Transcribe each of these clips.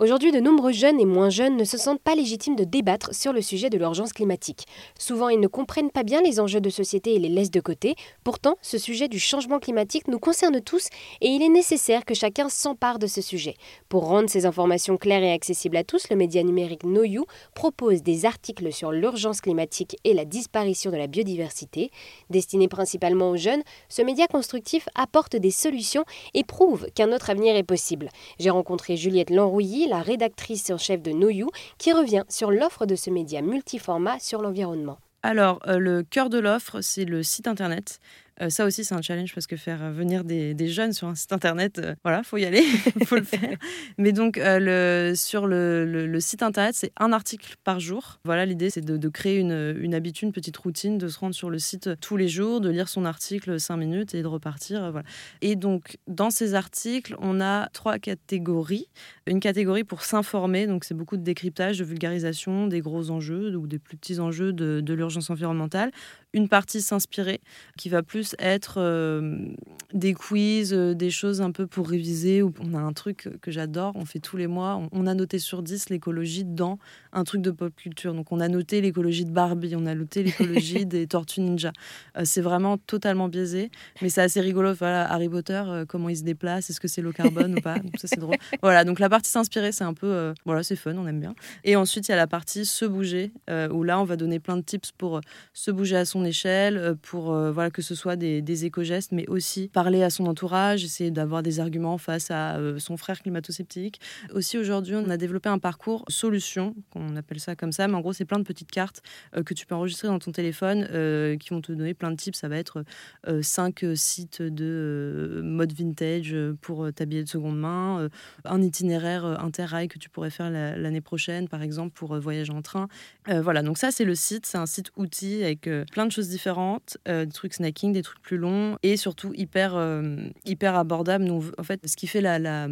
Aujourd'hui, de nombreux jeunes et moins jeunes ne se sentent pas légitimes de débattre sur le sujet de l'urgence climatique. Souvent, ils ne comprennent pas bien les enjeux de société et les laissent de côté. Pourtant, ce sujet du changement climatique nous concerne tous et il est nécessaire que chacun s'empare de ce sujet. Pour rendre ces informations claires et accessibles à tous, le média numérique NoYou propose des articles sur l'urgence climatique et la disparition de la biodiversité. Destiné principalement aux jeunes, ce média constructif apporte des solutions et prouve qu'un autre avenir est possible. J'ai rencontré Juliette Lanrouilly, la rédactrice en chef de NoYou, qui revient sur l'offre de ce média multiformat sur l'environnement. Alors, euh, le cœur de l'offre, c'est le site internet. Euh, ça aussi, c'est un challenge parce que faire venir des, jeunes sur un site internet, euh, voilà, faut y aller, faut le faire. Mais donc, euh, sur le, site internet, c'est un article par jour. Voilà, l'idée, c'est de, créer une, habitude, une petite routine, de se rendre sur le site tous les jours, de lire son article cinq minutes et de repartir. Et donc, dans ces articles, on a trois catégories. Une catégorie pour s'informer, donc c'est beaucoup de décryptage, de vulgarisation des gros enjeux ou des plus petits enjeux de l'urgence environnementale. Une partie s'inspirer, qui va plus être euh, des quiz, euh, des choses un peu pour réviser. On a un truc que j'adore, on fait tous les mois. On a noté sur 10 l'écologie dans un truc de pop culture. Donc on a noté l'écologie de Barbie, on a noté l'écologie des Tortues Ninja. Euh, c'est vraiment totalement biaisé, mais c'est assez rigolo. Voilà, Harry Potter, comment il se déplace, est-ce que c'est low carbone ou pas? Donc ça c'est drôle. Voilà, donc la partie s'inspirer, c'est un peu, voilà, c'est fun, on aime bien. Et ensuite il y a la partie se bouger, où là on va donner plein de tips pour se bouger à son échelle, pour voilà que ce soit des, éco-gestes, mais aussi parler à son entourage, essayer d'avoir des arguments face à euh, son frère climato-sceptique. Aussi, aujourd'hui, on a développé un parcours solution, qu'on appelle ça comme ça, mais en gros, c'est plein de petites cartes euh, que tu peux enregistrer dans ton téléphone euh, qui vont te donner plein de tips. Ça va être cinq sites de mode vintage pour t'habiller de seconde main, un itinéraire interrail que tu pourrais faire l'année prochaine, par exemple, pour voyager en train. voilà, donc ça, c'est le site. C'est un site outil avec plein de choses différentes, des trucs snacking, des trucs plus long et surtout hyper, euh, hyper abordable. Donc, en fait, ce qui fait la, la,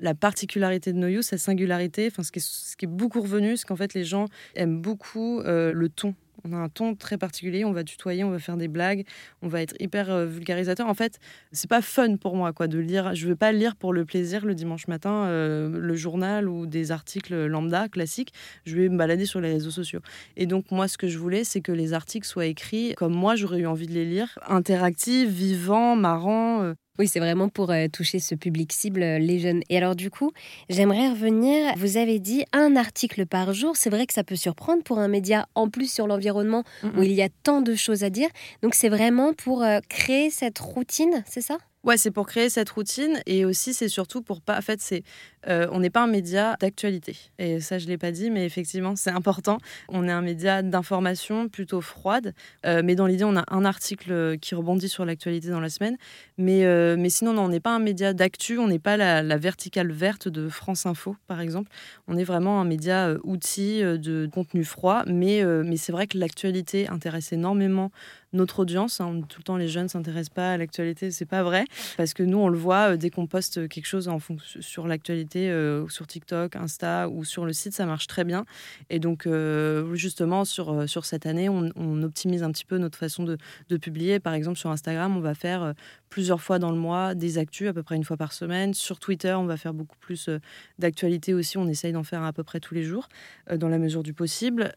la particularité de No You, sa singularité, enfin, ce, qui est, ce qui est beaucoup revenu, c'est qu'en fait, les gens aiment beaucoup euh, le ton on a un ton très particulier, on va tutoyer, on va faire des blagues, on va être hyper euh, vulgarisateur. En fait, c'est pas fun pour moi quoi de lire. Je veux pas lire pour le plaisir le dimanche matin euh, le journal ou des articles lambda classiques. Je vais me balader sur les réseaux sociaux. Et donc moi, ce que je voulais, c'est que les articles soient écrits comme moi j'aurais eu envie de les lire, interactifs, vivants, marrants. Euh. Oui, c'est vraiment pour euh, toucher ce public cible, euh, les jeunes. Et alors du coup, j'aimerais revenir, vous avez dit un article par jour, c'est vrai que ça peut surprendre pour un média en plus sur l'environnement où il y a tant de choses à dire. Donc c'est vraiment pour euh, créer cette routine, c'est ça? Ouais, c'est pour créer cette routine et aussi c'est surtout pour pas. En fait, c'est euh, on n'est pas un média d'actualité et ça je l'ai pas dit, mais effectivement c'est important. On est un média d'information plutôt froide, euh, mais dans l'idée on a un article qui rebondit sur l'actualité dans la semaine, mais euh, mais sinon non, on n'est pas un média d'actu, on n'est pas la, la, verticale verte de France Info par exemple. On est vraiment un média outil de contenu froid, mais mais c'est vrai que l'actualité intéresse énormément notre audience. Hein. Tout le temps, les jeunes s'intéressent pas à l'actualité, c'est pas vrai, parce que nous, on le voit euh, dès qu'on poste quelque chose en sur l'actualité, euh, sur TikTok, Insta ou sur le site, ça marche très bien. Et donc, euh, justement, sur, sur cette année, on, optimise un petit peu notre façon de, de, publier. Par exemple, sur Instagram, on va faire plusieurs fois dans le mois des actus, à peu près une fois par semaine. Sur Twitter, on va faire beaucoup plus d'actualité aussi. On essaye d'en faire à peu près tous les jours, dans la mesure du possible.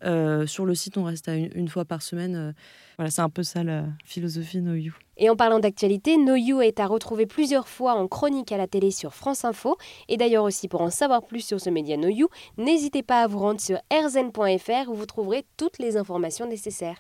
sur le site, on reste à une, une fois par semaine. voilà, c'est un ça la philosophie No You. Et en parlant d'actualité, No You est à retrouver plusieurs fois en chronique à la télé sur France Info. Et d'ailleurs aussi pour en savoir plus sur ce média No You, n'hésitez pas à vous rendre sur rzn.fr où vous trouverez toutes les informations nécessaires.